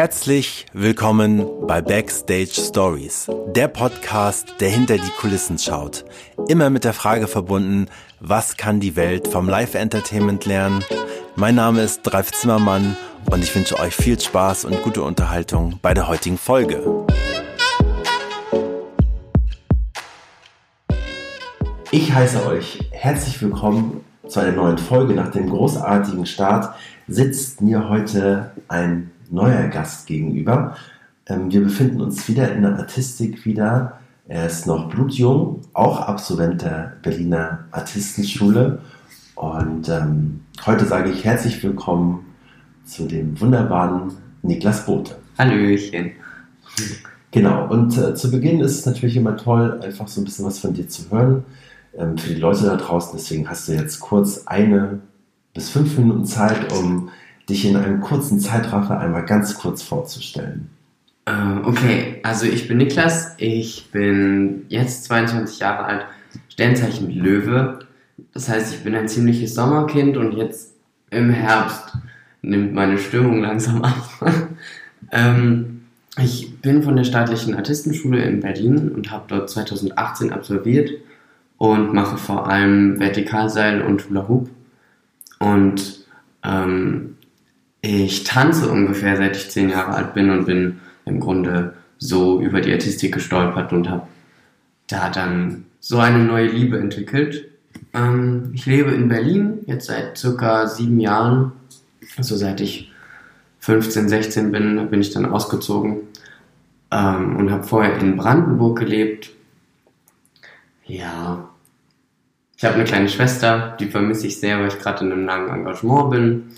Herzlich willkommen bei Backstage Stories, der Podcast, der hinter die Kulissen schaut. Immer mit der Frage verbunden, was kann die Welt vom Live-Entertainment lernen? Mein Name ist Dreif Zimmermann und ich wünsche euch viel Spaß und gute Unterhaltung bei der heutigen Folge. Ich heiße euch herzlich willkommen zu einer neuen Folge. Nach dem großartigen Start sitzt mir heute ein neuer Gast gegenüber. Ähm, wir befinden uns wieder in der Artistik wieder. Er ist noch blutjung, auch Absolvent der Berliner Artistenschule. Und ähm, heute sage ich herzlich willkommen zu dem wunderbaren Niklas Bote. Hallöchen. Genau, und äh, zu Beginn ist es natürlich immer toll, einfach so ein bisschen was von dir zu hören ähm, für die Leute da draußen. Deswegen hast du jetzt kurz eine bis fünf Minuten Zeit, um dich in einem kurzen Zeitraffer einmal ganz kurz vorzustellen. Äh, okay, also ich bin Niklas, ich bin jetzt 22 Jahre alt, Sternzeichen Löwe. Das heißt, ich bin ein ziemliches Sommerkind und jetzt im Herbst nimmt meine Stimmung langsam ab. ähm, ich bin von der staatlichen Artistenschule in Berlin und habe dort 2018 absolviert und mache vor allem Vertikalseil und Hula Hoop. Und ähm, ich tanze ungefähr seit ich zehn Jahre alt bin und bin im Grunde so über die Artistik gestolpert und habe da dann so eine neue Liebe entwickelt. Ähm, ich lebe in Berlin jetzt seit circa sieben Jahren. Also seit ich 15, 16 bin, bin ich dann ausgezogen ähm, und habe vorher in Brandenburg gelebt ja. Ich habe eine kleine Schwester, die vermisse ich sehr, weil ich gerade in einem langen Engagement bin.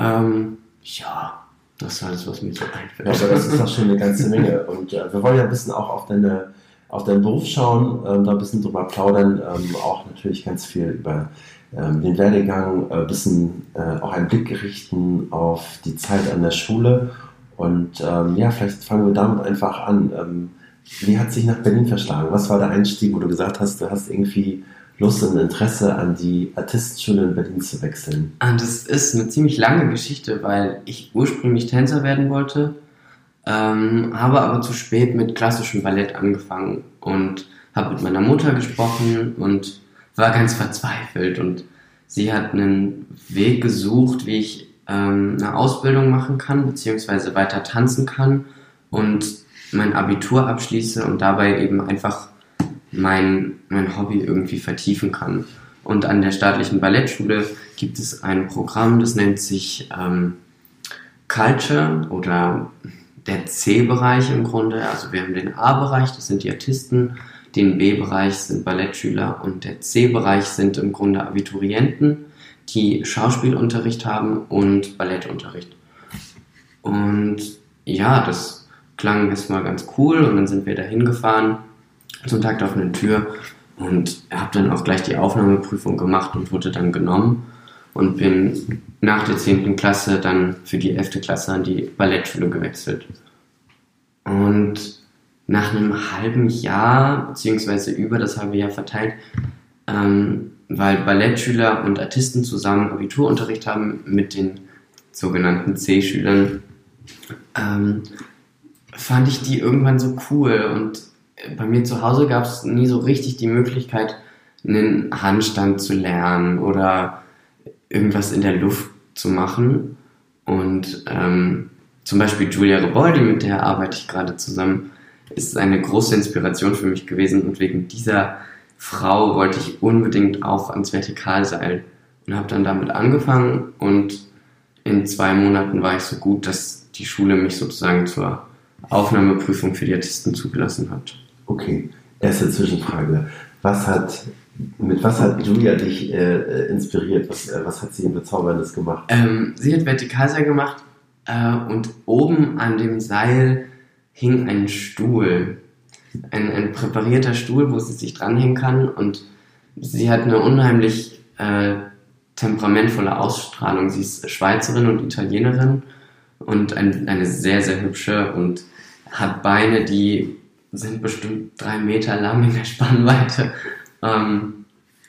Ähm, ja, das ist alles, was mir so einfällt. Ja, aber das ist doch schon eine ganze Menge. Und äh, wir wollen ja ein bisschen auch auf deine auf deinen Beruf schauen, ähm, da ein bisschen drüber plaudern, ähm, auch natürlich ganz viel über ähm, den Werdegang, ein äh, bisschen äh, auch einen Blick richten auf die Zeit an der Schule. Und ähm, ja, vielleicht fangen wir damit einfach an. Ähm, wie hat sich nach Berlin verschlagen? Was war der Einstieg, wo du gesagt hast, du hast irgendwie Lust und Interesse an die Artistenschule in Berlin zu wechseln? Ah, das ist eine ziemlich lange Geschichte, weil ich ursprünglich Tänzer werden wollte, ähm, habe aber zu spät mit klassischem Ballett angefangen und habe mit meiner Mutter gesprochen und war ganz verzweifelt und sie hat einen Weg gesucht, wie ich ähm, eine Ausbildung machen kann, beziehungsweise weiter tanzen kann und mein Abitur abschließe und dabei eben einfach mein, mein Hobby irgendwie vertiefen kann. Und an der staatlichen Ballettschule gibt es ein Programm, das nennt sich ähm, Culture oder der C-Bereich im Grunde. Also wir haben den A-Bereich, das sind die Artisten, den B-Bereich sind Ballettschüler und der C-Bereich sind im Grunde Abiturienten, die Schauspielunterricht haben und Ballettunterricht. Und ja, das klang erstmal ganz cool und dann sind wir da hingefahren zum Tag der offenen Tür und habe dann auch gleich die Aufnahmeprüfung gemacht und wurde dann genommen und bin nach der 10. Klasse dann für die 11. Klasse an die Ballettschule gewechselt. Und nach einem halben Jahr, beziehungsweise über das halbe Jahr verteilt, ähm, weil Ballettschüler und Artisten zusammen Abiturunterricht haben mit den sogenannten C-Schülern, ähm, fand ich die irgendwann so cool und bei mir zu Hause gab es nie so richtig die Möglichkeit, einen Handstand zu lernen oder irgendwas in der Luft zu machen. Und ähm, zum Beispiel Julia Reboldi, mit der arbeite ich gerade zusammen, ist eine große Inspiration für mich gewesen und wegen dieser Frau wollte ich unbedingt auch ans Vertikalseil und habe dann damit angefangen und in zwei Monaten war ich so gut, dass die Schule mich sozusagen zur Aufnahmeprüfung für die Artisten zugelassen hat. Okay, erste Zwischenfrage. Was hat, mit was hat Julia dich äh, inspiriert? Was, äh, was hat sie in Bezauberndes gemacht? Ähm, sie hat Vertikalseil gemacht äh, und oben an dem Seil hing ein Stuhl. Ein, ein präparierter Stuhl, wo sie sich dranhängen kann und sie hat eine unheimlich äh, temperamentvolle Ausstrahlung. Sie ist Schweizerin und Italienerin und ein, eine sehr, sehr hübsche und hat Beine, die sind bestimmt drei Meter lang in der Spannweite. Ähm,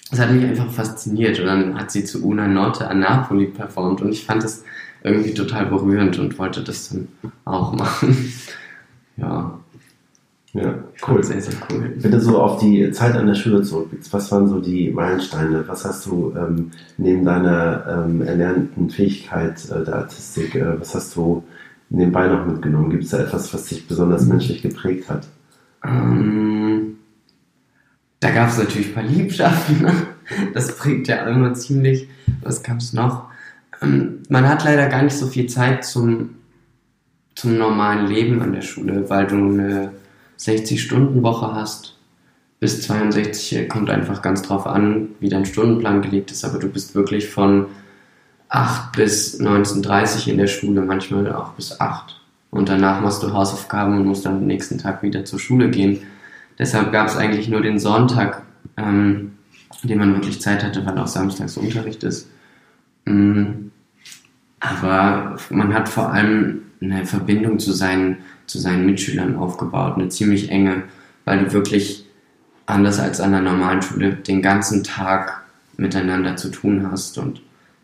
das hat mich einfach fasziniert und dann hat sie zu Una Notte an Napoli performt und ich fand es irgendwie total berührend und wollte das dann auch machen. Ja. Ja, cool. Sehr, sehr cool. Wenn du so auf die Zeit an der Schule zurückblickst, was waren so die Meilensteine? Was hast du ähm, neben deiner ähm, erlernten Fähigkeit äh, der Artistik, äh, was hast du nebenbei noch mitgenommen? Gibt es da etwas, was dich besonders menschlich geprägt hat? Ähm, da gab es natürlich ein paar Liebschaften. Ne? Das prägt ja immer ziemlich. Was gab es noch? Ähm, man hat leider gar nicht so viel Zeit zum, zum normalen Leben an der Schule, weil du eine 60-Stunden-Woche hast. Bis 62 kommt einfach ganz drauf an, wie dein Stundenplan gelegt ist, aber du bist wirklich von 8 bis 19.30 in der Schule, manchmal auch bis 8. Und danach machst du Hausaufgaben und musst dann am nächsten Tag wieder zur Schule gehen. Deshalb gab es eigentlich nur den Sonntag, ähm, den man wirklich Zeit hatte, weil auch samstags Unterricht ist. Mhm. Aber man hat vor allem eine Verbindung zu seinen zu seinen Mitschülern aufgebaut, eine ziemlich enge, weil du wirklich anders als an der normalen Schule den ganzen Tag miteinander zu tun hast und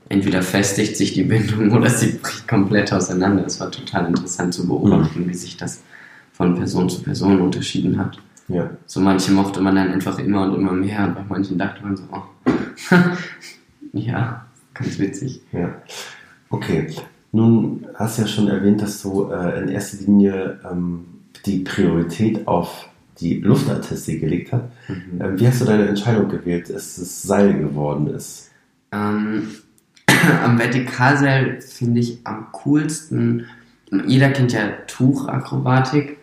entweder festigt sich die Bindung oder sie bricht komplett auseinander. Es war total interessant zu beobachten, mhm. wie sich das von Person zu Person unterschieden hat. Ja. So manche mochte man dann einfach immer und immer mehr und bei manchen dachte man so, oh. ja, ganz witzig. Ja. Okay. Nun hast du ja schon erwähnt, dass du äh, in erster Linie ähm, die Priorität auf die Luftartistik gelegt hast. Mhm. Ähm, wie hast du deine Entscheidung gewählt, dass es Seil geworden ist? Ähm, am Vertikalseil finde ich am coolsten, jeder kennt ja Tuchakrobatik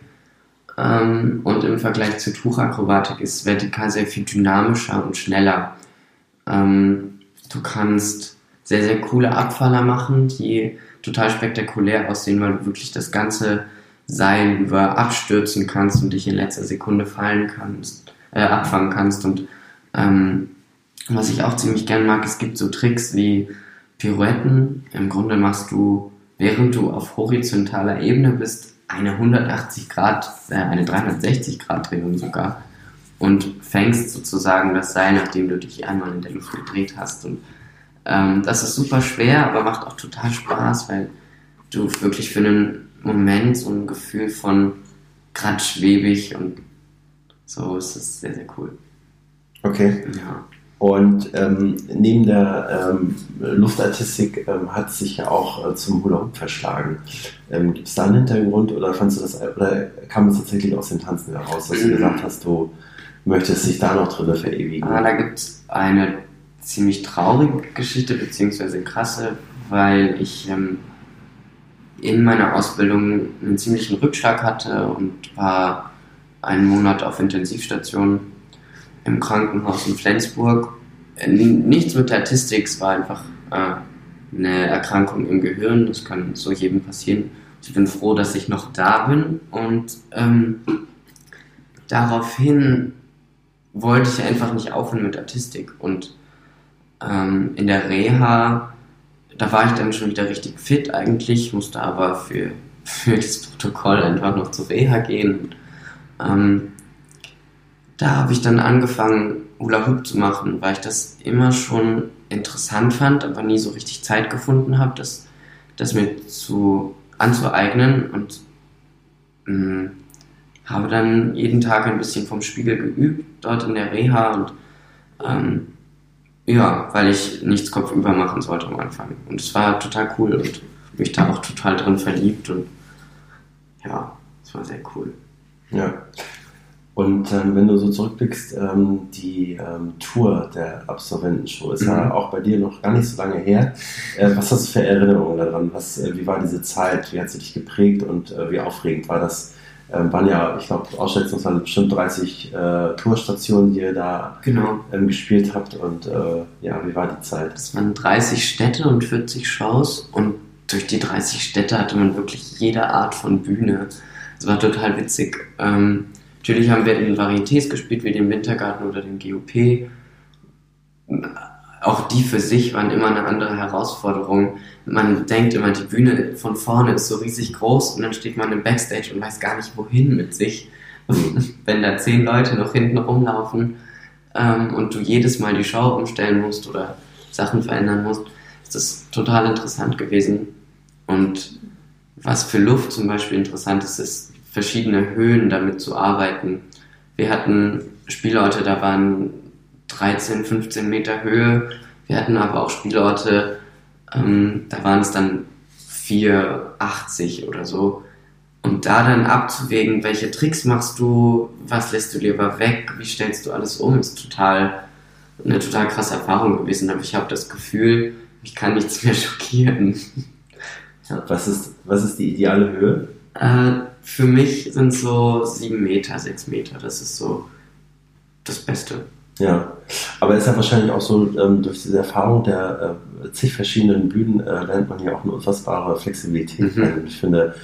ähm, und im Vergleich zu Tuchakrobatik ist Vertikalseil viel dynamischer und schneller. Ähm, du kannst sehr, sehr coole Abfaller machen, die total spektakulär aussehen, weil du wirklich das ganze Seil über abstürzen kannst und dich in letzter Sekunde fallen kannst, äh, abfangen kannst. Und ähm, was ich auch ziemlich gern mag, es gibt so Tricks wie Pirouetten. Im Grunde machst du, während du auf horizontaler Ebene bist, eine 180 Grad, äh, eine 360 Grad Drehung sogar und fängst sozusagen das Seil, nachdem du dich einmal in der Luft gedreht hast. Und ähm, das ist super schwer, aber macht auch total Spaß, weil du wirklich für einen Moment so ein Gefühl von grad schwebig und so ist es sehr, sehr cool. Okay. Ja. Und ähm, neben der ähm, Luftartistik ähm, hat es sich ja auch äh, zum Hula Hoop verschlagen. Ähm, Gibt es da einen Hintergrund oder fandst du das oder kam es tatsächlich aus dem Tanzen heraus, dass du gesagt hast, du möchtest dich da noch drin verewigen? Ah, da gibt es eine ziemlich traurige Geschichte, beziehungsweise krasse, weil ich ähm, in meiner Ausbildung einen ziemlichen Rückschlag hatte und war einen Monat auf Intensivstation im Krankenhaus in Flensburg. Äh, nichts mit Artistik, es war einfach äh, eine Erkrankung im Gehirn, das kann so jedem passieren. Ich bin froh, dass ich noch da bin und ähm, daraufhin wollte ich einfach nicht aufhören mit Artistik und ähm, in der Reha, da war ich dann schon wieder richtig fit eigentlich, musste aber für, für das Protokoll einfach noch zur Reha gehen. Ähm, da habe ich dann angefangen, Hula Hoop zu machen, weil ich das immer schon interessant fand, aber nie so richtig Zeit gefunden habe, das, das mir zu, anzueignen und mh, mm, habe dann jeden Tag ein bisschen vom Spiegel geübt, dort in der Reha und ähm, ja, weil ich nichts kopfüber machen sollte am Anfang. Und es war total cool und mich da auch total drin verliebt und ja, es war sehr cool. Ja. Und ähm, wenn du so zurückblickst, ähm, die ähm, Tour der Absolventenshow ist mhm. ja auch bei dir noch gar nicht so lange her. Äh, was hast du für Erinnerungen daran? Was, äh, wie war diese Zeit? Wie hat sie dich geprägt und äh, wie aufregend war das? ähm, waren ja, ich glaube, ausschätzungsweise bestimmt 30 äh, Tourstationen, die ihr da genau. ähm, gespielt habt. Und äh, ja, wie war die Zeit? Es waren 30 Städte und 40 Shows und durch die 30 Städte hatte man wirklich jede Art von Bühne. Es war total witzig. Natürlich haben wir in Varietés gespielt, wie den Wintergarten oder den GOP auch die für sich waren immer eine andere Herausforderung. Man denkt immer, die Bühne von vorne ist so riesig groß und dann steht man im Backstage und weiß gar nicht wohin mit sich. Wenn da zehn Leute noch hinten rumlaufen ähm, und du jedes Mal die Show umstellen musst oder Sachen verändern musst, ist das total interessant gewesen. Und was für Luft zum Beispiel interessant ist, ist verschiedene Höhen damit zu arbeiten. Wir hatten Spielorte, da waren 13, 15 Meter Höhe. Wir hatten aber auch Spielorte, ähm, da waren es dann 4,80 oder so. Und da dann abzuwägen, welche Tricks machst du, was lässt du lieber weg, wie stellst du alles um, ist total eine total krasse Erfahrung gewesen. Aber ich habe das Gefühl, ich kann nichts mehr schockieren. Ja. Was, ist, was ist die ideale Höhe? Äh, für mich sind so sieben Meter, sechs Meter. Das ist so das Beste. Ja, aber es ist ja wahrscheinlich auch so, ähm, durch diese Erfahrung der äh, zig verschiedenen Bühnen äh, lernt man ja auch eine unfassbare Flexibilität. Mhm. Ich finde,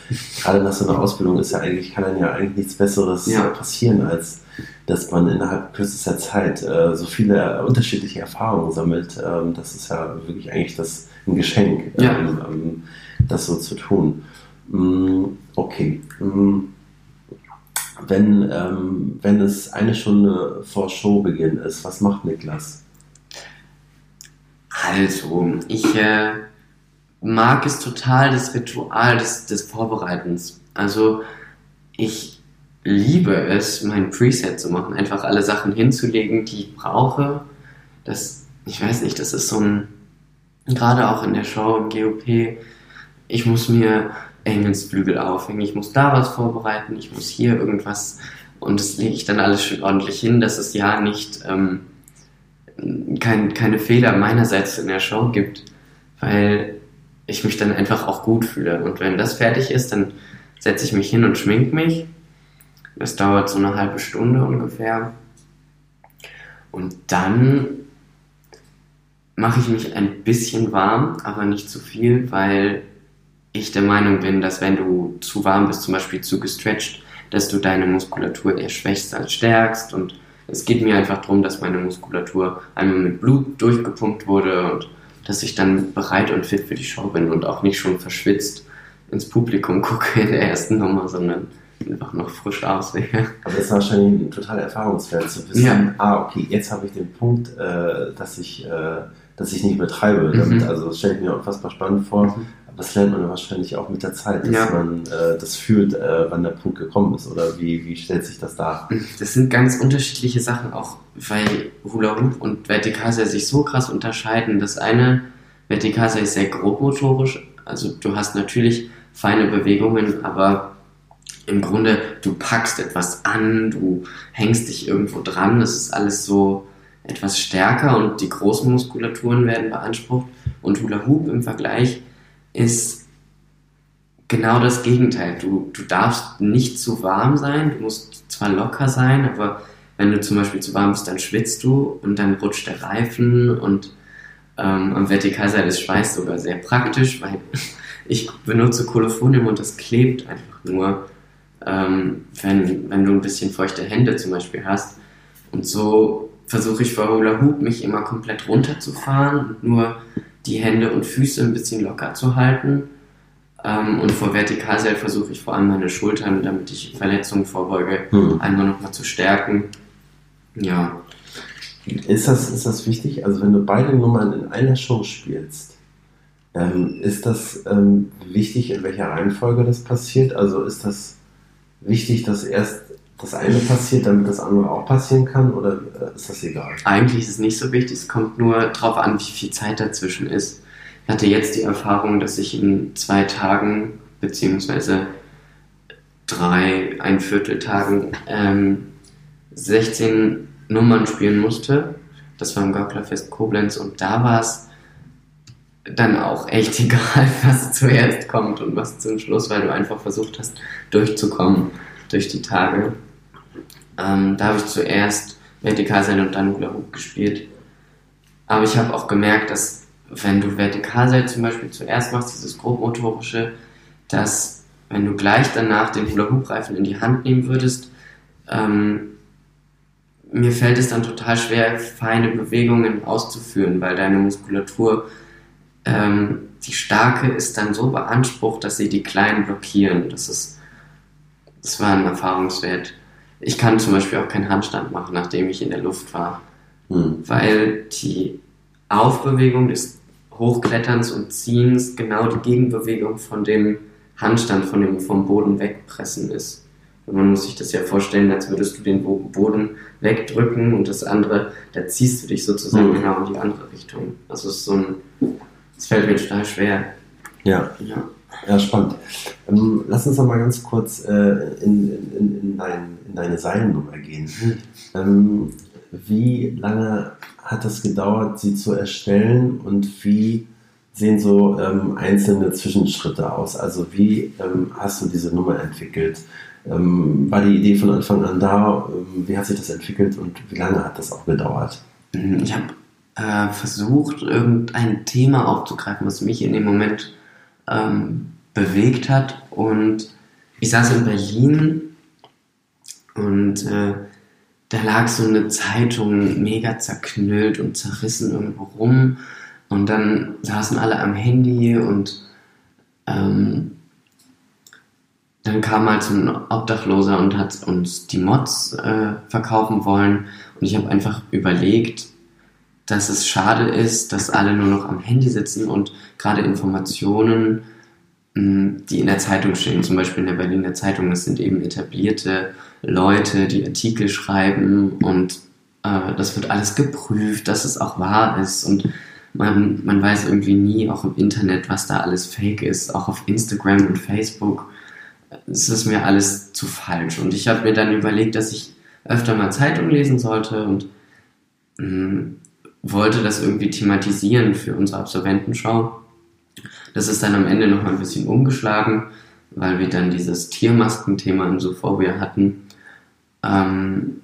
gerade nach so einer Ausbildung ist ja eigentlich, kann dann ja eigentlich nichts Besseres ja. passieren, als dass man innerhalb kürzester Zeit äh, so viele unterschiedliche Erfahrungen sammelt. Ähm, das ist ja wirklich eigentlich das ein Geschenk, ja. ähm, das so zu tun. Mm, okay. Mm wenn, ähm, wenn es eine Stunde vor Showbeginn ist, was macht Niklas? Also, ich äh, mag es total, das Ritual des, des Vorbereitens. Also, ich liebe es, mein Preset zu machen, einfach alle Sachen hinzulegen, die ich brauche. Das, ich weiß nicht, das ist so ein, gerade auch in der Show im GOP, ich muss mir Engelsflügel aufhängen, ich muss da was vorbereiten, ich muss hier irgendwas und das lege ich dann alles schön ordentlich hin, dass es ja nicht ähm, kein, keine Fehler meinerseits in der Show gibt, weil ich mich dann einfach auch gut fühle. Und wenn das fertig ist, dann setze ich mich hin und schmink mich. Das dauert so eine halbe Stunde ungefähr. Und dann mache ich mich ein bisschen warm, aber nicht zu viel, weil ich der Meinung bin, dass wenn du zu warm bist, zum Beispiel zu gestretched, dass du deine Muskulatur eher schwächst als stärkst. Und es geht mir einfach darum, dass meine Muskulatur einmal mit Blut durchgepumpt wurde und dass ich dann bereit und fit für die Show bin und auch nicht schon verschwitzt ins Publikum gucke in der ersten Nummer, sondern einfach noch frisch aussehe. Aber das ist wahrscheinlich ein totaler Erfahrungswert zu wissen, ja. ah, okay, jetzt habe ich den Punkt, äh, dass ich äh, dass ich nicht betreibe. Damit, mhm. Also das stelle ich mir unfassbar spannend vor. Mhm. Das lernt man wahrscheinlich auch mit der Zeit, dass ja. man äh, das fühlt, äh, wann der Punkt gekommen ist. Oder wie, wie stellt sich das dar? Das sind ganz unterschiedliche Sachen, auch weil Hula Hoop und Vertikalseil sich so krass unterscheiden. Das eine, Vertikalseil ist sehr grobmotorisch. Also du hast natürlich feine Bewegungen, aber im Grunde, du packst etwas an, du hängst dich irgendwo dran, das ist alles so etwas stärker und die großen Muskulaturen werden beansprucht. Und Hula Hoop im Vergleich ist genau das Gegenteil. Du, du darfst nicht zu warm sein, du musst zwar locker sein, aber wenn du zum Beispiel zu warm bist, dann schwitzt du und dann rutscht der Reifen und ähm, am Vertikalseil ist Schweiß sogar sehr praktisch, weil ich benutze Kolophonium und das klebt einfach nur, ähm, wenn, wenn du ein bisschen feuchte Hände zum Beispiel hast. Und so versuche ich vor Hula Hoop mich immer komplett runterzufahren und nur die Hände und Füße ein bisschen locker zu halten. Ähm, und vor Vertikalseil versuche ich vor allem meine Schultern, damit ich Verletzungen vorbeuge, hm. einmal nochmal zu stärken. Ja. Ist das, ist das wichtig? Also wenn du beide Nummern in einer Show spielst, ähm, ist das ähm, wichtig, in welcher Reihenfolge das passiert? Also ist das wichtig, dass erst das eine passiert, damit das andere auch passieren kann oder äh, ist das egal? Eigentlich ist es nicht so wichtig, es kommt nur darauf an, wie viel Zeit dazwischen ist. Ich hatte jetzt die Erfahrung, dass ich in zwei Tagen beziehungsweise drei, ein Viertel Tagen ähm, 16 Nummern spielen musste. Das war im Gauklerfest Koblenz und da war es dann auch echt egal, was zuerst kommt und was zum Schluss, weil du einfach versucht hast, durchzukommen durch die Tage. Ähm, da habe ich zuerst Vertikalseil und dann Hula Hoop gespielt. Aber ich habe auch gemerkt, dass wenn du Vertikalseil zum Beispiel zuerst machst, dieses grobmotorische, dass wenn du gleich danach den Hula Hoop Reifen in die Hand nehmen würdest, ähm, mir fällt es dann total schwer, feine Bewegungen auszuführen, weil deine Muskulatur, ähm, die starke ist dann so beansprucht, dass sie die kleinen blockieren. Das ist, das war ein Erfahrungswert. Ich kann zum Beispiel auch keinen Handstand machen, nachdem ich in der Luft war, hm. weil die Aufbewegung des Hochkletterns und Ziehens genau die Gegenbewegung von dem Handstand, von dem vom Boden wegpressen ist. Und man muss sich das ja vorstellen, als würdest du den Boden wegdrücken und das andere, da ziehst du dich sozusagen mhm. genau in die andere Richtung. Also es ist so ein, es fällt mir total schwer. Ja. Ja, ja spannend. Ähm, lass uns noch mal ganz kurz äh, in, in, in, dein, in deine Seilennummer gehen. Ähm, wie lange hat es gedauert, sie zu erstellen und wie sehen so ähm, einzelne Zwischenschritte aus? Also wie ähm, hast du diese Nummer entwickelt? Ähm, war die Idee von Anfang an da? Ähm, wie hat sich das entwickelt und wie lange hat das auch gedauert? Ich habe äh, versucht, irgendein Thema aufzugreifen, was mich in dem Moment ähm, bewegt hat. Und ich saß in Berlin und äh, da lag so eine Zeitung mega zerknüllt und zerrissen irgendwo rum. Und dann saßen alle am Handy und ähm, dann kam halt so ein Obdachloser und hat uns die Mods äh, verkaufen wollen. Und ich habe einfach überlegt, dass es schade ist, dass alle nur noch am Handy sitzen und gerade Informationen, die in der Zeitung stehen, zum Beispiel in der Berliner Zeitung, das sind eben etablierte Leute, die Artikel schreiben und äh, das wird alles geprüft, dass es auch wahr ist und man, man weiß irgendwie nie, auch im Internet, was da alles fake ist, auch auf Instagram und Facebook. Es ist mir alles zu falsch. Und ich habe mir dann überlegt, dass ich öfter mal Zeitung lesen sollte und mh, wollte das irgendwie thematisieren für unsere Absolventenschau. Das ist dann am Ende noch mal ein bisschen umgeschlagen, weil wir dann dieses Tiermaskenthema in Sophobia hatten. Ähm,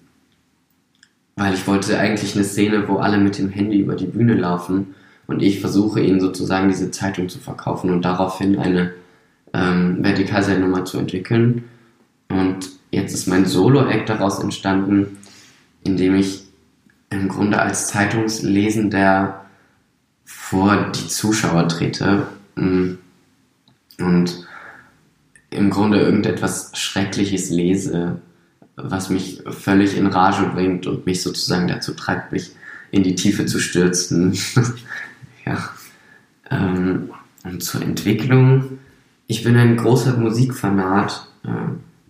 weil ich wollte eigentlich eine Szene, wo alle mit dem Handy über die Bühne laufen und ich versuche ihnen sozusagen diese Zeitung zu verkaufen und daraufhin eine ähm, Vertikalseilnummer zu entwickeln. Und jetzt ist mein Solo-Act daraus entstanden, indem ich im Grunde als Zeitungslesender vor die Zuschauer trete mm, und im Grunde irgendetwas Schreckliches lese, was mich völlig in Rage bringt und mich sozusagen dazu treibt, mich in die Tiefe zu stürzen. ja. Ähm, und zur Entwicklung. Ich bin ein großer Musikfanat. Äh,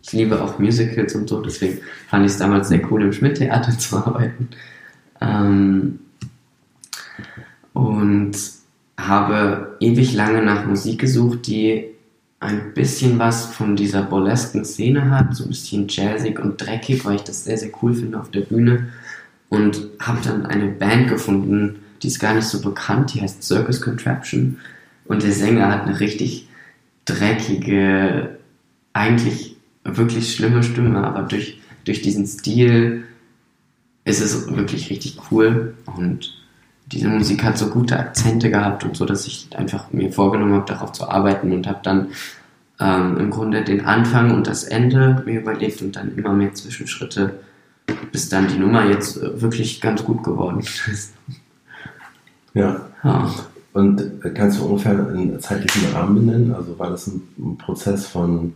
ich liebe auch Musicals und so, deswegen fand ich es damals sehr cool, im Schmidt-Theater zu arbeiten. Ähm, und habe ewig lange nach Musik gesucht, die ein bisschen was von dieser burlesken Szene hat, so ein bisschen jazzig und dreckig, weil ich das sehr, sehr cool finde auf der Bühne. Und habe dann eine Band gefunden, die ist gar nicht so bekannt, die heißt Circus Contraption. Und der Sänger hat eine richtig dreckige, eigentlich wirklich schlimme Stimme, aber durch, durch diesen Stil ist es wirklich richtig cool und diese Musik hat so gute Akzente gehabt und so, dass ich einfach mir vorgenommen habe, darauf zu arbeiten und habe dann ähm, im Grunde den Anfang und das Ende mir überlegt und dann immer mehr Zwischenschritte, bis dann die Nummer jetzt äh, wirklich ganz gut geworden ist. Ja. ja. Und kannst du ungefähr einen zeitlichen Rahmen benennen? Also war das ein Prozess von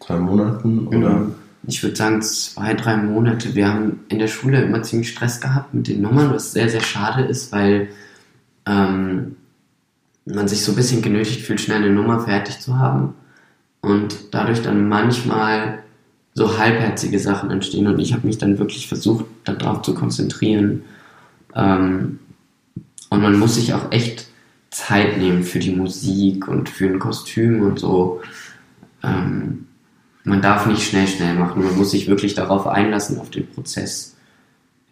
zwei Monaten oder? Mhm ich würde sagen, zwei, drei Monate. Wir haben in der Schule immer ziemlich Stress gehabt mit den Nummern, was sehr, sehr schade ist, weil ähm, man sich so ein bisschen genötigt fühlt, schnell eine Nummer fertig zu haben und dadurch dann manchmal so halbherzige Sachen entstehen und ich habe mich dann wirklich versucht, darauf zu konzentrieren. Ähm, und man muss sich auch echt Zeit nehmen für die Musik und für ein Kostüm und so. Ähm, man darf nicht schnell, schnell machen. Man muss sich wirklich darauf einlassen, auf den Prozess.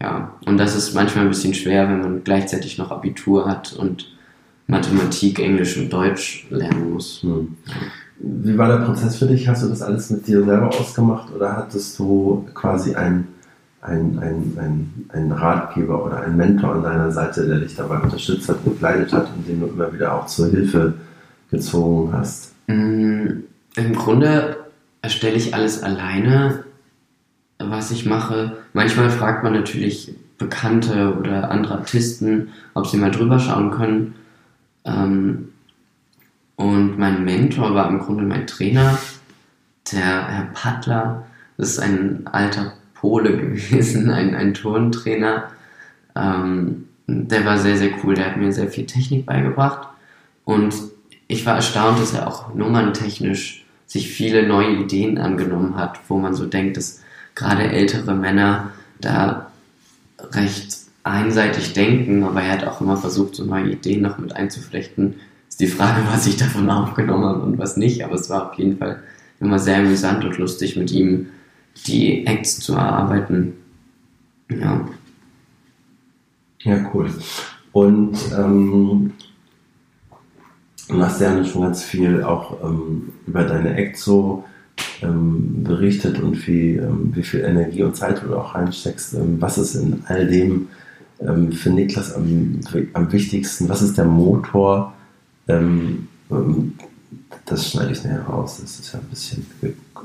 Ja, und das ist manchmal ein bisschen schwer, wenn man gleichzeitig noch Abitur hat und Mathematik, Englisch und Deutsch lernen muss. Hm. Wie war der Prozess für dich? Hast du das alles mit dir selber ausgemacht oder hattest du quasi einen ein, ein, ein Ratgeber oder einen Mentor an deiner Seite, der dich dabei unterstützt hat, begleitet hat und den du immer wieder auch zur Hilfe gezogen hast? Mm, Im Grunde erstelle ich alles alleine, was ich mache. Manchmal fragt man natürlich Bekannte oder andere Artisten, ob sie mal drüber schauen können. Ähm, und mein Mentor war im Grunde mein Trainer, der Herr Pattler. Das ist ein alter Pole gewesen, ein, ein Turntrainer. Ähm, der war sehr, sehr cool. Der hat mir sehr viel Technik beigebracht. Und ich war erstaunt, dass er auch nummerntechnisch sich viele neue Ideen angenommen hat, wo man so denkt, dass gerade ältere Männer da recht einseitig denken, aber er hat auch immer versucht, so neue Ideen noch mit einzuflechten. Ist die Frage, was ich davon aufgenommen habe und was nicht, aber es war auf jeden Fall immer sehr amüsant und lustig, mit ihm die Acts zu erarbeiten. Ja. Ja, cool. Und ähm, du hast ja schon ganz viel auch ähm, über deine Acts so ähm, berichtet und wie, ähm, wie viel Energie und Zeit du auch reinsteckst. Ähm, was ist in all dem ähm, für Niklas am, am wichtigsten? Was ist der Motor? Ähm, das schneide ich nachher raus. Das ist ja ein bisschen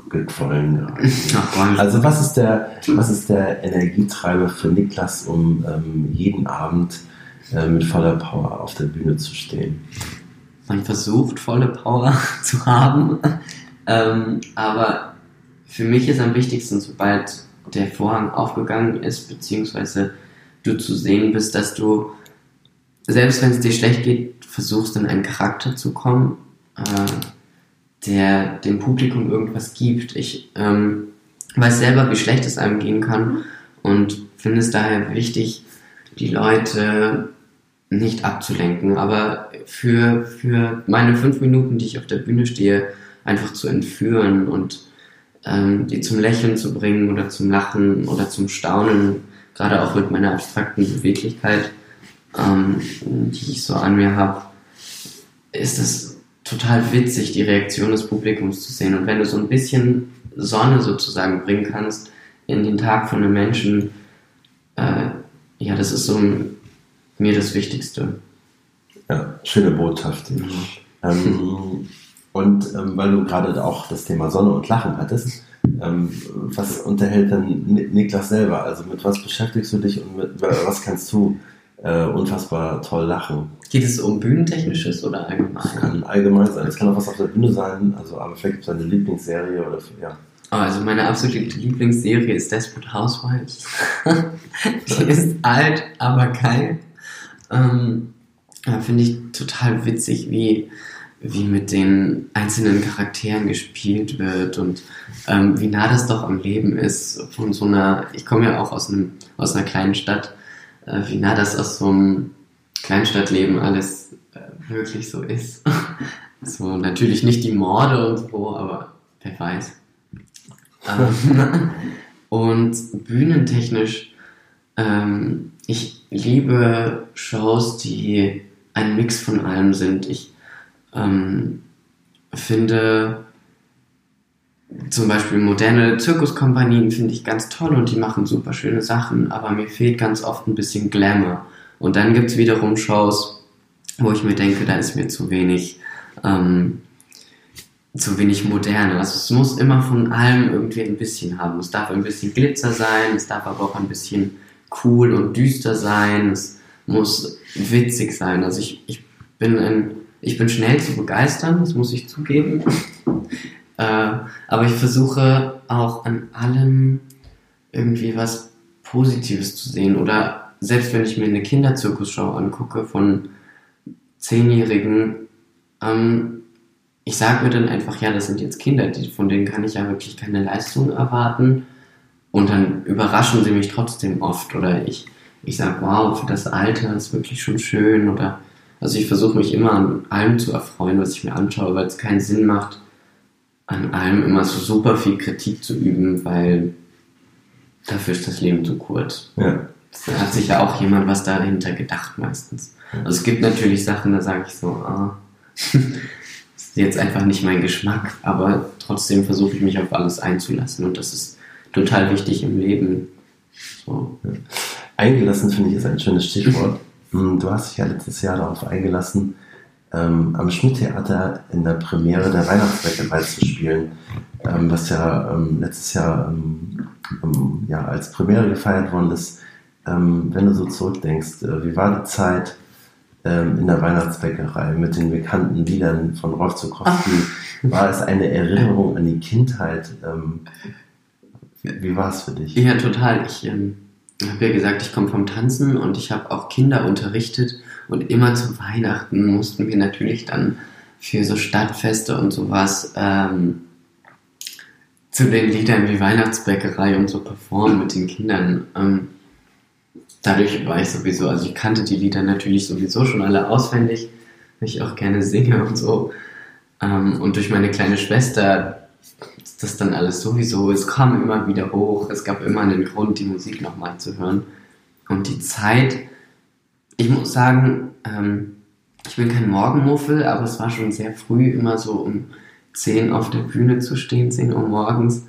gequollen gerade. Also was ist der, was ist der Energietreiber für Niklas, um jeden Abend äh, mit voller Power auf der Bühne zu stehen? Man versucht volle Power zu haben, ähm, aber für mich ist am wichtigsten, sobald der Vorhang aufgegangen ist, beziehungsweise du zu sehen bist, dass du, selbst wenn es dir schlecht geht, versuchst in einen Charakter zu kommen, äh, der dem Publikum irgendwas gibt. Ich ähm, weiß selber, wie schlecht es einem gehen kann und finde es daher wichtig, die Leute nicht abzulenken, aber für, für meine fünf Minuten, die ich auf der Bühne stehe, einfach zu entführen und ähm, die zum Lächeln zu bringen oder zum Lachen oder zum Staunen gerade auch mit meiner abstrakten Beweglichkeit, ähm, die ich so an mir habe, ist es total witzig, die Reaktion des Publikums zu sehen. Und wenn du so ein bisschen Sonne sozusagen bringen kannst in den Tag von einem Menschen, äh, ja, das ist so mir das Wichtigste. Ja, schöne Botschaft. Mhm. Ähm, und ähm, weil du gerade auch das Thema Sonne und Lachen hattest, ähm, was unterhält dann Niklas selber? Also mit was beschäftigst du dich und mit was kannst du äh, unfassbar toll lachen? Geht es um Bühnentechnisches oder allgemein? Das kann allgemein sein. Es kann auch was auf der Bühne sein, also aber vielleicht gibt es eine Lieblingsserie oder ja. Oh, also meine absolute Lieblingsserie ist Desperate Housewives. Die ist alt, aber geil. Ähm, Finde ich total witzig, wie wie mit den einzelnen Charakteren gespielt wird und ähm, wie nah das doch am Leben ist von so einer, ich komme ja auch aus, einem, aus einer kleinen Stadt, äh, wie nah das aus so einem Kleinstadtleben alles äh, wirklich so ist. so natürlich nicht die Morde und so, aber wer weiß. Ähm, und bühnentechnisch, ähm, ich liebe Shows, die ein Mix von allem sind. Ich ähm, finde zum Beispiel moderne Zirkuskompanien finde ich ganz toll und die machen super schöne Sachen, aber mir fehlt ganz oft ein bisschen Glamour. Und dann gibt es wiederum Shows, wo ich mir denke, da ist mir zu wenig, ähm, zu wenig modern. Also es muss immer von allem irgendwie ein bisschen haben. Es darf ein bisschen Glitzer sein, es darf aber auch ein bisschen cool und düster sein, es muss witzig sein. Also ich, ich bin ein ich bin schnell zu begeistern, das muss ich zugeben. äh, aber ich versuche auch an allem irgendwie was Positives zu sehen. Oder selbst wenn ich mir eine Kinderzirkusshow angucke von Zehnjährigen, ähm, ich sage mir dann einfach, ja, das sind jetzt Kinder, die, von denen kann ich ja wirklich keine Leistung erwarten. Und dann überraschen sie mich trotzdem oft. Oder ich, ich sage, wow, für das Alter ist wirklich schon schön. Oder also ich versuche mich immer an allem zu erfreuen, was ich mir anschaue, weil es keinen Sinn macht, an allem immer so super viel Kritik zu üben, weil dafür ist das Leben zu kurz. Ja. Da hat sich ja auch jemand was dahinter gedacht meistens. Also es gibt natürlich Sachen, da sage ich so, ah, ist jetzt einfach nicht mein Geschmack, aber trotzdem versuche ich mich auf alles einzulassen und das ist total wichtig im Leben. So. Ja. Eingelassen finde ich ist ein schönes Stichwort. Hm, du hast dich ja letztes Jahr darauf eingelassen, ähm, am Schmidt-Theater in der Premiere der Weihnachtsbäckerei zu spielen, ähm, was ja ähm, letztes Jahr ähm, ähm, ja, als Premiere gefeiert worden ist. Ähm, wenn du so zurückdenkst, äh, wie war die Zeit in der Weihnachtsbäckerei mit den bekannten Liedern von Rolf Zukowski? War es eine Erinnerung an die Kindheit? Wie, war es für dich? Ja, total. Ich habe ja gesagt, ich komme vom Tanzen und ich habe auch Kinder unterrichtet und immer zu Weihnachten mussten wir natürlich dann für so Stadtfeste und sowas ähm, zu den Liedern wie Weihnachtsbäckerei und so performen mit den Kindern. Ähm, dadurch war ich sowieso, also ich kannte die Lieder natürlich sowieso schon alle auswendig, weil ich auch gerne singe und so. Ähm, und durch meine kleine Schwester das dann alles sowieso, es kam immer wieder hoch, es gab immer einen Grund, die Musik nochmal zu hören. Und die Zeit, ich muss sagen, ähm, ich bin kein Morgenmuffel, aber es war schon sehr früh immer so um 10 auf der Bühne zu stehen, 10 Uhr morgens.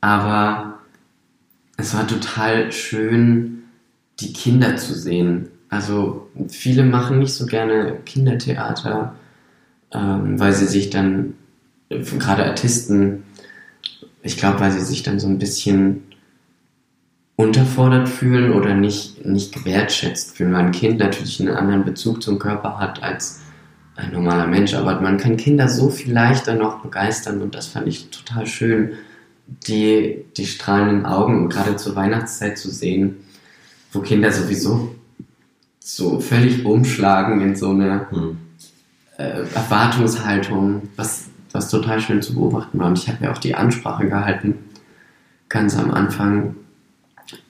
Aber es war total schön, die Kinder zu sehen. Also viele machen nicht so gerne Kindertheater, ähm, weil sie sich dann, gerade Artisten, ich glaube, weil sie sich dann so ein bisschen unterfordert fühlen oder nicht, nicht gewertschätzt fühlen, weil ein Kind natürlich einen anderen Bezug zum Körper hat als ein normaler Mensch. Aber man kann Kinder so viel leichter noch begeistern und das fand ich total schön, die, die strahlenden Augen und gerade zur Weihnachtszeit zu sehen, wo Kinder sowieso so völlig umschlagen in so eine hm. äh, Erwartungshaltung, was, was total schön zu beobachten war. Und ich habe ja auch die Ansprache gehalten, ganz am Anfang.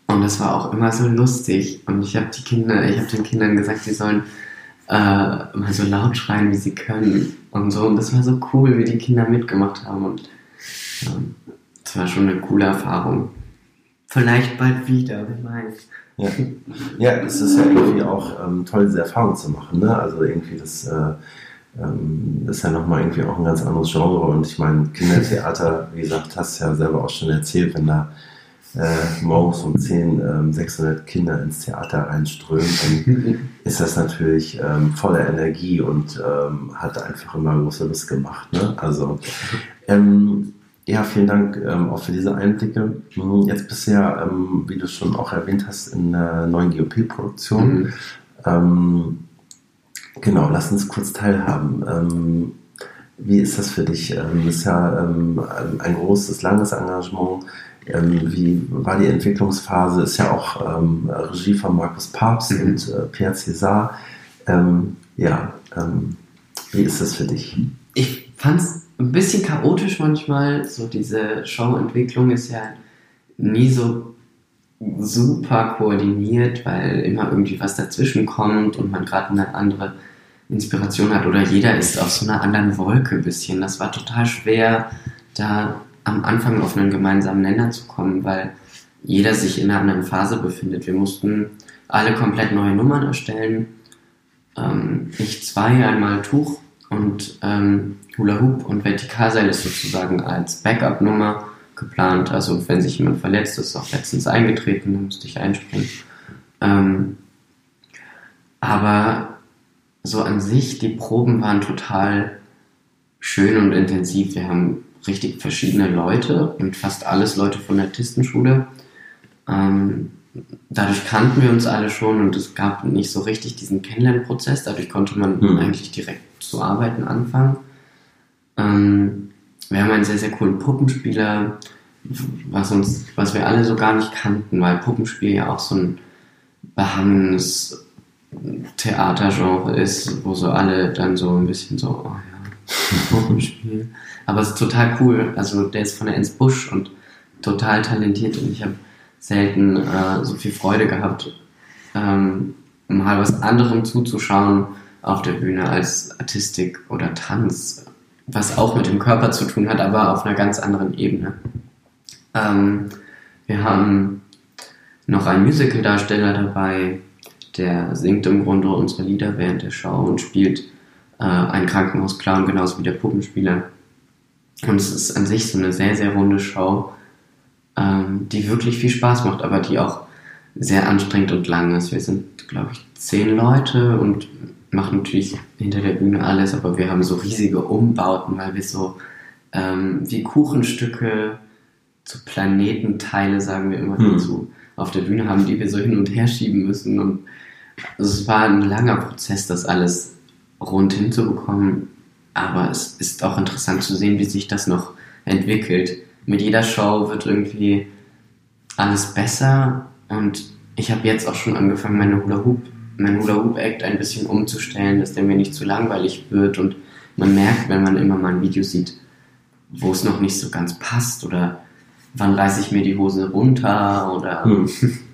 Und das war auch immer so lustig. Und ich habe die Kinder, ich habe den Kindern gesagt, sie sollen äh, mal so laut schreien, wie sie können. Und so. Und das war so cool, wie die Kinder mitgemacht haben. Und ja, das war schon eine coole Erfahrung. Vielleicht bald wieder, wer weiß. Ja, ja es ist ja irgendwie auch ähm, toll, diese Erfahrung zu machen. Ne? Also irgendwie das, äh, ähm, ist ja nochmal irgendwie auch ein ganz anderes Genre. Und ich meine, Kindertheater, wie gesagt, hast du ja selber auch schon erzählt, wenn da äh, morgens um 10 ähm, 600 Kinder ins Theater reinströmen, dann ist das natürlich ähm, voller Energie und ähm, hat einfach immer große Lust gemacht. Ne? Also ähm, ja, vielen Dank ähm, auch für diese Einblicke. Mhm, jetzt bisher, ähm, wie du schon auch erwähnt hast, in der neuen GOP-Produktion. Mhm. Ähm, genau, lass uns kurz teilhaben. Ähm, wie ist das für dich? Ähm, ist ja ähm, ein großes, langes Engagement. Ähm, wie war die Entwicklungsphase? Ist ja auch Regie von Markus Papst mhm. und äh, Pierre César. ja, wie ist das für dich? Ich fand es ein bisschen chaotisch manchmal. So diese Showentwicklung ist ja nie so super koordiniert, weil immer irgendwie was dazwischen kommt und man gerade eine andere Inspiration hat oder jeder ist auf so einer anderen Wolke ein bisschen. Das war total schwer, da am Anfang auf einen gemeinsamen Nenner zu kommen, weil jeder sich in einer anderen Phase befindet. Wir mussten alle komplett neue Nummern erstellen. Ähm, ich zwei, einmal Tuch und ähm, Hula Hoop und Vertikalseil ist sozusagen als Backup-Nummer geplant. Also wenn sich jemand verletzt, ist auch letztens eingetreten, dann musste ich einspringen. Ähm, aber so an sich, die Proben waren total schön und intensiv. Wir haben richtig verschiedene Leute und fast alles Leute von der Artistenschule. Ähm, dadurch kannten wir uns alle schon und es gab nicht so richtig diesen Kennenlernprozess. Dadurch konnte man mhm. eigentlich direkt zu arbeiten anfangen. Ähm, wir haben einen sehr, sehr coolen Puppenspieler, was, uns, was wir alle so gar nicht kannten, weil Puppenspiel ja auch so ein behangenes Theatergenre ist, wo so alle dann so ein bisschen so, oh ja, Puppenspiel. Aber es ist total cool. Also der ist von der Ernst Busch und total talentiert und ich habe selten äh, so viel Freude gehabt, ähm, mal was anderem zuzuschauen auf der Bühne als Artistik oder Tanz, was auch mit dem Körper zu tun hat, aber auf einer ganz anderen Ebene. Ähm, wir haben noch einen Musical-Darsteller dabei, der singt im Grunde unsere Lieder während der Show und spielt äh, einen Krankenhausclown, genauso wie der Puppenspieler. Und es ist an sich so eine sehr, sehr runde Show, ähm, die wirklich viel Spaß macht, aber die auch sehr anstrengend und lang ist. Wir sind, glaube ich, zehn Leute und machen natürlich hinter der Bühne alles, aber wir haben so riesige Umbauten, weil wir so ähm, wie Kuchenstücke, so Planetenteile, sagen wir immer hm. dazu, auf der Bühne haben, die wir so hin und her schieben müssen. Und es war ein langer Prozess, das alles rund hinzubekommen. Aber es ist auch interessant zu sehen, wie sich das noch entwickelt. Mit jeder Show wird irgendwie alles besser und ich habe jetzt auch schon angefangen, meine Hula Hoop, mein Hula Hoop Act ein bisschen umzustellen, dass der mir nicht zu langweilig wird und man merkt, wenn man immer mal ein Video sieht, wo es noch nicht so ganz passt oder wann reiße ich mir die Hose runter oder hm.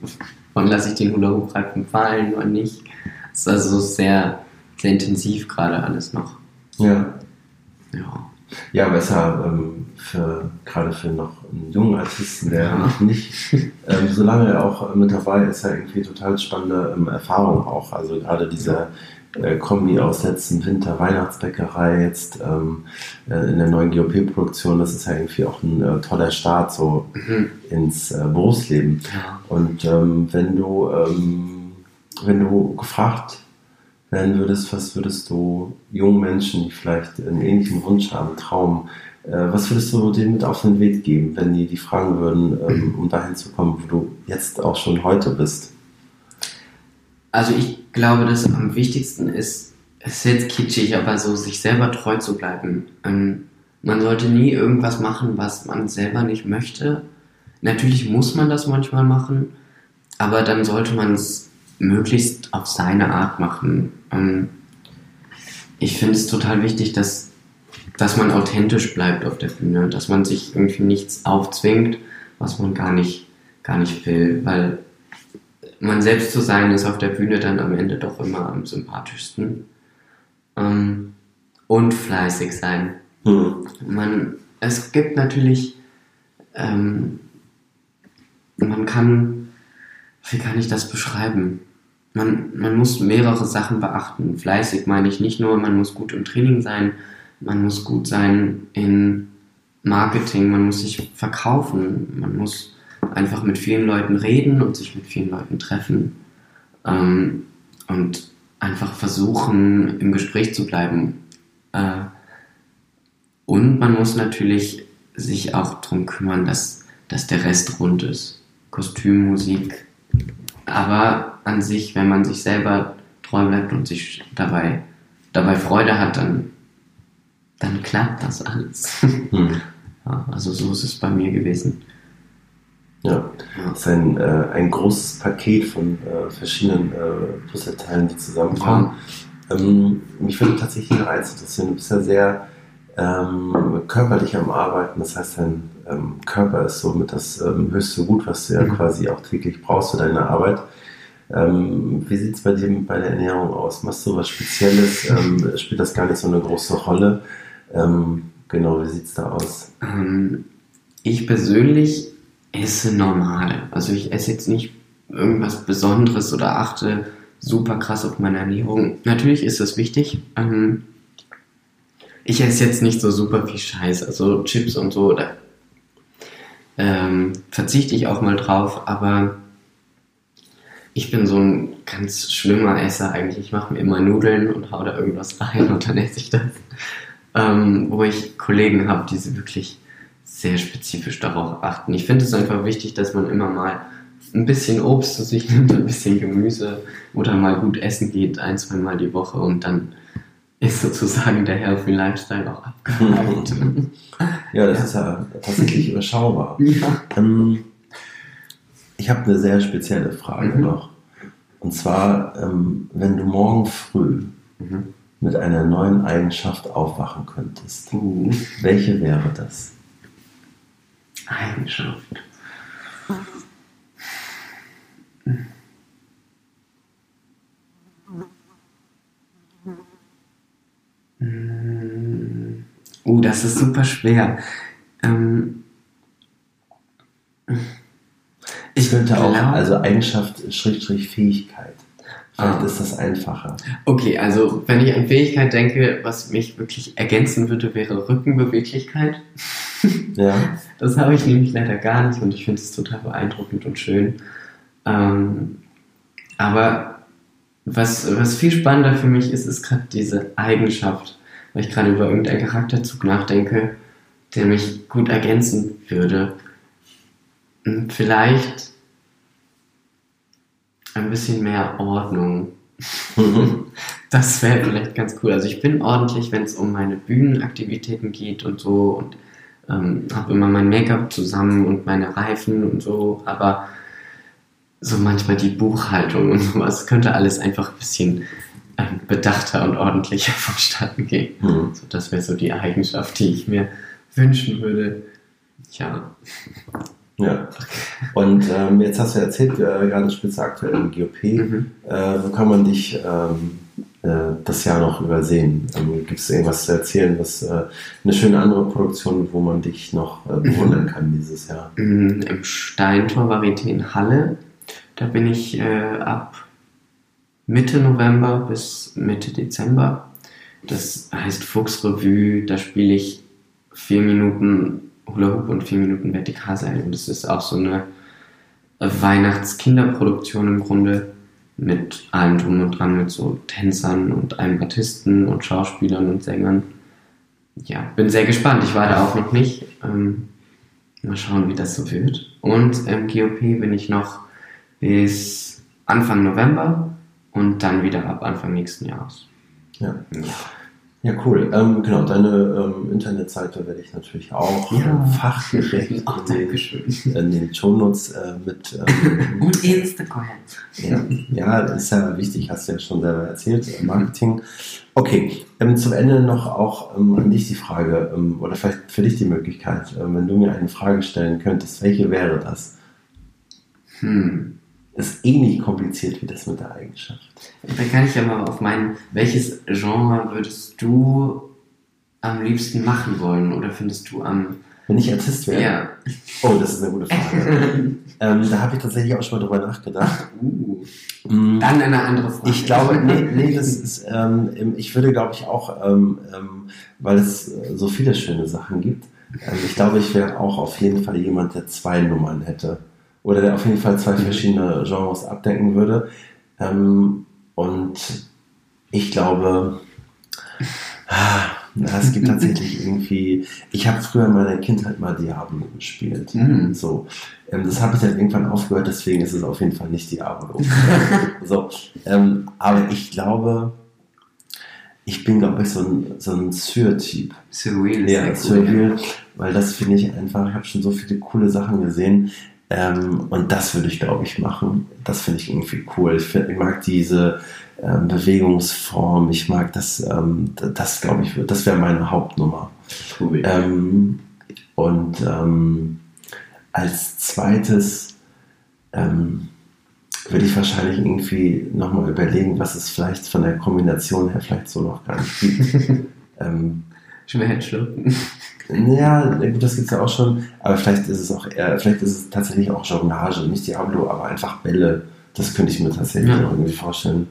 wann lasse ich den Hula Hoop Reifen fallen oder nicht. Das ist also sehr, sehr intensiv gerade alles noch. Ja. Ja. Ja, ja ähm, für, gerade für noch einen jungen Artisten, der ja. nicht, ähm, so lange auch mit dabei ist, ja irgendwie total spannende ähm, Erfahrung auch. Also gerade diese äh, Kombi aus letzten Winter Weihnachtsbäckerei jetzt ähm, äh, in der neuen GOP-Produktion, das ist ja irgendwie auch ein äh, toller Start so mhm. ins äh, Berufsleben. Und ähm, wenn du ähm, wenn du gefragt werden würdest, was würdest du jungen Menschen, die vielleicht einen ähnlichen Wunsch haben, Traum, äh, was würdest du denen mit auf den Weg geben, wenn die die fragen würden, ähm, um dahin zu kommen, wo du jetzt auch schon heute bist? Also ich glaube, dass am wichtigsten ist, es ist jetzt kitschig, aber so sich selber treu zu bleiben. Ähm, man sollte nie irgendwas machen, was man selber nicht möchte. Natürlich muss man das manchmal machen, aber dann sollte man es möglichst auf seine Art machen. Ähm, ich finde es total wichtig, dass, dass man authentisch bleibt auf der Bühne, dass man sich irgendwie nichts aufzwingt, was man gar nicht, gar nicht will, weil man selbst zu sein ist auf der Bühne dann am Ende doch immer am sympathischsten. Ähm, und fleißig sein. Mhm. Man, es gibt natürlich, ähm, man kann, wie kann ich das beschreiben? Man, man muss mehrere Sachen beachten. Fleißig meine ich nicht nur, man muss gut im Training sein, man muss gut sein in Marketing, man muss sich verkaufen, man muss einfach mit vielen Leuten reden und sich mit vielen Leuten treffen ähm, und einfach versuchen, im Gespräch zu bleiben. Äh, und man muss natürlich sich auch darum kümmern, dass, dass der Rest rund ist. Kostüm, Musik. Aber an sich, wenn man sich selber treu bleibt und sich dabei, dabei Freude hat, dann, dann klappt das alles. Hm. Ja, also so ist es bei mir gewesen. Ja, das ist ein, äh, ein großes Paket von äh, verschiedenen äh, Puzzleteilen, die zusammenkommen. Ja. Ähm, mich würde tatsächlich noch eins interessieren. Du bist ja sehr ähm, körperlich am Arbeiten. Das heißt, dein ähm, Körper ist somit das ähm, höchste Gut, was du ja mhm. quasi auch täglich brauchst für deine Arbeit. Ähm, wie sieht es bei dir bei der Ernährung aus? Machst du was Spezielles? Ähm, spielt das gar nicht so eine große Rolle? genau, wie sieht es da aus? ich persönlich esse normal. Also ich esse jetzt nicht irgendwas Besonderes oder achte super krass auf meine Ernährung. Natürlich ist das wichtig. Ähm, ich esse jetzt nicht so super viel Scheiß, also Chips und so, da ähm, verzichte ich auch mal drauf, aber ich bin so ein ganz schlimmer Esser eigentlich. Ich mache mir immer Nudeln und hau da irgendwas rein und dann esse ich das. Ähm, wo ich Kollegen habe, die sie wirklich sehr spezifisch darauf achten. Ich finde es einfach wichtig, dass man immer mal ein bisschen Obst zu sich nimmt, ein bisschen Gemüse oder mal gut essen geht, ein, zwei Mal die Woche und dann ist sozusagen der Healthy Lifestyle auch abgehakt. ja, das ja. ist ja tatsächlich überschaubar. Ja. Ähm, ich habe eine sehr spezielle Frage mhm. noch. Und zwar, ähm, wenn du morgen früh mhm. mit einer neuen Eigenschaft aufwachen könntest, uh. welche wäre das? Eigenschaft. Oh, das ist super schwer. Ähm, ich könnte auch, also Eigenschaft, Schrägstrich Fähigkeit. Vielleicht ah. ist das einfacher. Okay, also wenn ich an Fähigkeit denke, was mich wirklich ergänzen würde, wäre Rückenbeweglichkeit. Ja. Das habe ich nämlich leider gar nicht und ich finde es total beeindruckend und schön. Ähm, aber was, was viel spannender für mich ist, ist gerade diese Eigenschaft, weil ich gerade über irgendeinen Charakterzug nachdenke, der mich gut ergänzen würde. Und vielleicht ein bisschen mehr Ordnung. das wäre vielleicht ganz cool. Also ich bin ordentlich, wenn es um meine Bühnenaktivitäten geht und so und ähm, habe immer mein Make-up zusammen und meine Reifen und so, aber so manchmal die Buchhaltung und sowas könnte alles einfach ein bisschen bedachter und ordentlicher vonstatten gehen. Hm. So, das wäre so die Eigenschaft, die ich mir wünschen würde. Ja. Ja. Und ähm, jetzt hast du erzählt, äh, gerade spielst du aktuell im GOP. Mhm. Äh, wo kann man dich ähm, äh, das Jahr noch übersehen? Ähm, Gibt es irgendwas zu erzählen, was äh, eine schöne andere Produktion, wo man dich noch äh, bewundern kann dieses Jahr? Mm, Im Steintor Varieté in Halle. Da bin ich äh, ab Mitte November bis Mitte Dezember. Das heißt Fuchsrevue. Da spiele ich vier Minuten Hula Hoop und vier Minuten Vertikalseil. Und das ist auch so eine Weihnachtskinderproduktion im Grunde mit allem drum und dran, mit so Tänzern und einem Bassisten und Schauspielern und Sängern. Ja, bin sehr gespannt. Ich war da auch noch nicht. Ähm, mal schauen, wie das so wird. Und im GOP bin ich noch bis Anfang November und dann wieder ab Anfang nächsten Jahres. Ja. Ja, cool. Ähm, genau, deine ähm, Internetseite werde ich natürlich auch Ja. fachgerecht Ach, in in den Shownotes äh, mit. Ähm, Und Instagram. ja, ja, das ist ja wichtig, hast du ja schon selber erzählt, äh, Marketing. Okay, ähm, zum Ende noch auch ähm, an dich die Frage, ähm, oder vielleicht für dich die Möglichkeit, wenn du mir eine Frage stellen könntest, welche wäre das? Hm. Ist eh nicht kompliziert wie das mit der Eigenschaft. Da kann ich ja mal auf meinen, welches Genre würdest du am liebsten machen wollen oder findest du am, Wenn ich Artist wäre? ja, Oh, das ist eine gute Frage. ähm, da habe ich tatsächlich auch schon mal drüber nachgedacht. uh, Mm, dann eine andere Frage. Ich glaube, nee, nee das ist, ähm, ich würde, glaube ich, auch, ähm, ähm, weil es äh, so viele schöne Sachen gibt, ähm, ich glaube, ich wäre auch auf jeden Fall jemand, der zwei Nummern hätte. Oder der auf jeden Fall zwei Mhm. verschiedene Genres abdecken würde. Ähm, und ich glaube, ah, na, es gibt tatsächlich irgendwie, ich habe früher in meiner Kindheit mal Diablo gespielt. Mhm. So, ähm, das habe ich dann irgendwann aufgehört, deswegen ist es auf jeden Fall nicht Diablo. so, ähm, aber ich glaube, ich bin, glaube ich, so ein, so ein Syr-Typ. Surreal Ja, cool. Surreal, weil das finde ich einfach, ich habe schon so viele coole Sachen gesehen. Ähm, und das würde ich, glaube ich, machen. Das finde ich irgendwie cool. Ich, find, ich mag diese ähm, Bewegungsform. Ich mag das, ähm, das glaube ich, das wäre meine Hauptnummer. Cool. Ähm, und ähm, als zweites ähm, würde ich wahrscheinlich irgendwie nochmal überlegen, was es vielleicht von der Kombination her vielleicht so noch gar nicht gibt. Schwer schlucken. Ja, gut, das gibt es ja auch schon, aber vielleicht ist es auch eher, vielleicht ist es tatsächlich auch Jonglage, nicht Diablo, aber einfach Bälle. Das könnte ich mir tatsächlich Ja. irgendwie vorstellen.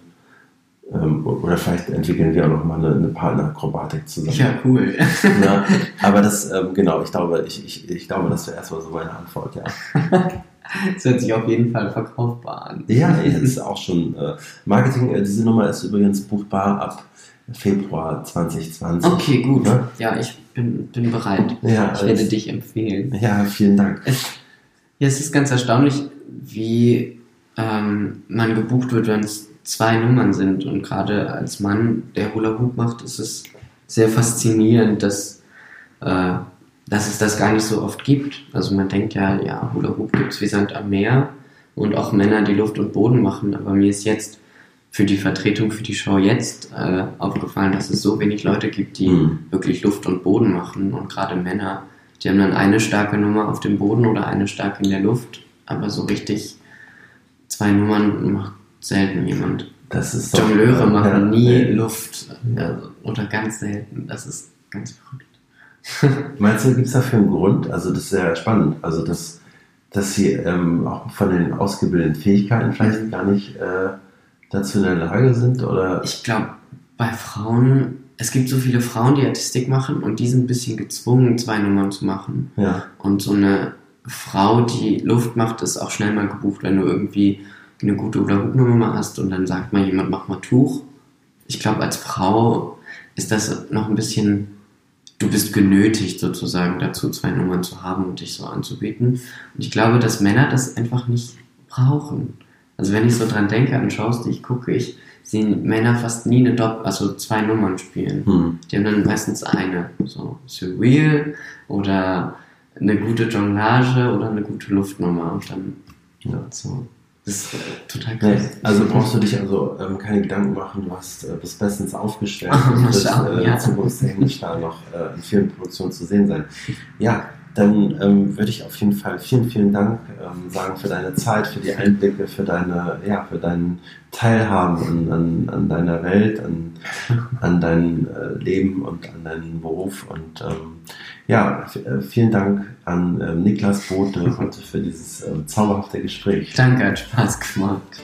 Ähm, oder vielleicht entwickeln wir auch noch mal eine, eine Partnerakrobatik zusammen. Ja, cool. Ja, aber das, ähm, genau, ich glaube, ich, ich, ich glaube, das wäre erstmal so meine Antwort, ja. Das hört sich auf jeden Fall verkaufbar an. Ja, das ist auch schon äh, Marketing. Äh, diese Nummer ist übrigens buchbar ab Februar 2020. Okay, gut. Ja, Ja, ich bin, bin bereit. ja, Ich werde dich empfehlen. ja vielen Dank. Es, ja, es ist ganz erstaunlich, wie ähm, man gebucht wird, wenn es zwei Nummern sind. Und gerade als Mann, der Hula Hoop macht, ist es sehr faszinierend, dass, äh, dass es das gar nicht so oft gibt. Also man denkt ja, ja, Hula Hoop gibt es wie Sand am Meer und auch Männer, die Luft und Boden machen. Aber mir ist jetzt für die Vertretung für die Show jetzt äh, aufgefallen, dass es so wenig Leute gibt, die Hm. wirklich Luft und Boden machen und gerade Männer, die haben dann eine starke Nummer auf dem Boden oder eine starke in der Luft, aber so richtig zwei Nummern macht selten jemand. Das ist doch- Jongleure ja, machen nie ja. Luft also, oder ganz selten. Das ist ganz verrückt. Meinst du, gibt es dafür einen Grund? Also, das ist sehr spannend. Also, dass, dass sie ähm, auch von den ausgebildeten Fähigkeiten vielleicht gar nicht äh, dazu in der Lage sind? Oder? Ich glaube, bei Frauen, es gibt so viele Frauen, die Artistik machen und die sind ein bisschen gezwungen, zwei Nummern zu machen. Ja. Und so eine Frau, die Luft macht, ist auch schnell mal gebucht, wenn du irgendwie eine gute Hula Hoop Nummer hast und dann sagt mal jemand, mach mal Tuch. Ich glaube, als Frau ist das noch ein bisschen, du bist genötigt sozusagen dazu, zwei Nummern zu haben und dich so anzubieten. Und ich glaube, dass Männer das einfach nicht brauchen. Also wenn ich so dran denke, an Shows, die ich gucke, ich sehe Männer fast nie eine Doppel, also zwei Nummern spielen. Hm. Die haben dann meistens eine, so Surreal oder eine gute Jonglage oder eine gute Luftnummer und dann Ja. so Das ist äh, total krass. Nee, also brauchst du dich also ähm, keine Gedanken machen, du hast äh, bist bestens aufgestellt Ach, und wirst äh, ja. zukunftstechnisch da noch äh, in vielen Produktionen zu sehen sein. Ja, dann ähm, würde ich auf jeden Fall vielen, vielen Dank ähm, sagen für deine Zeit, für die Einblicke, für deine, ja, für dein Teilhaben an, an, an deiner Welt, an, an dein äh, Leben und an deinen Beruf. Und ähm, ja, äh, vielen Dank an ähm, Niklas Bote heute für dieses äh, zauberhafte Gespräch. Danke, hat Spaß gemacht.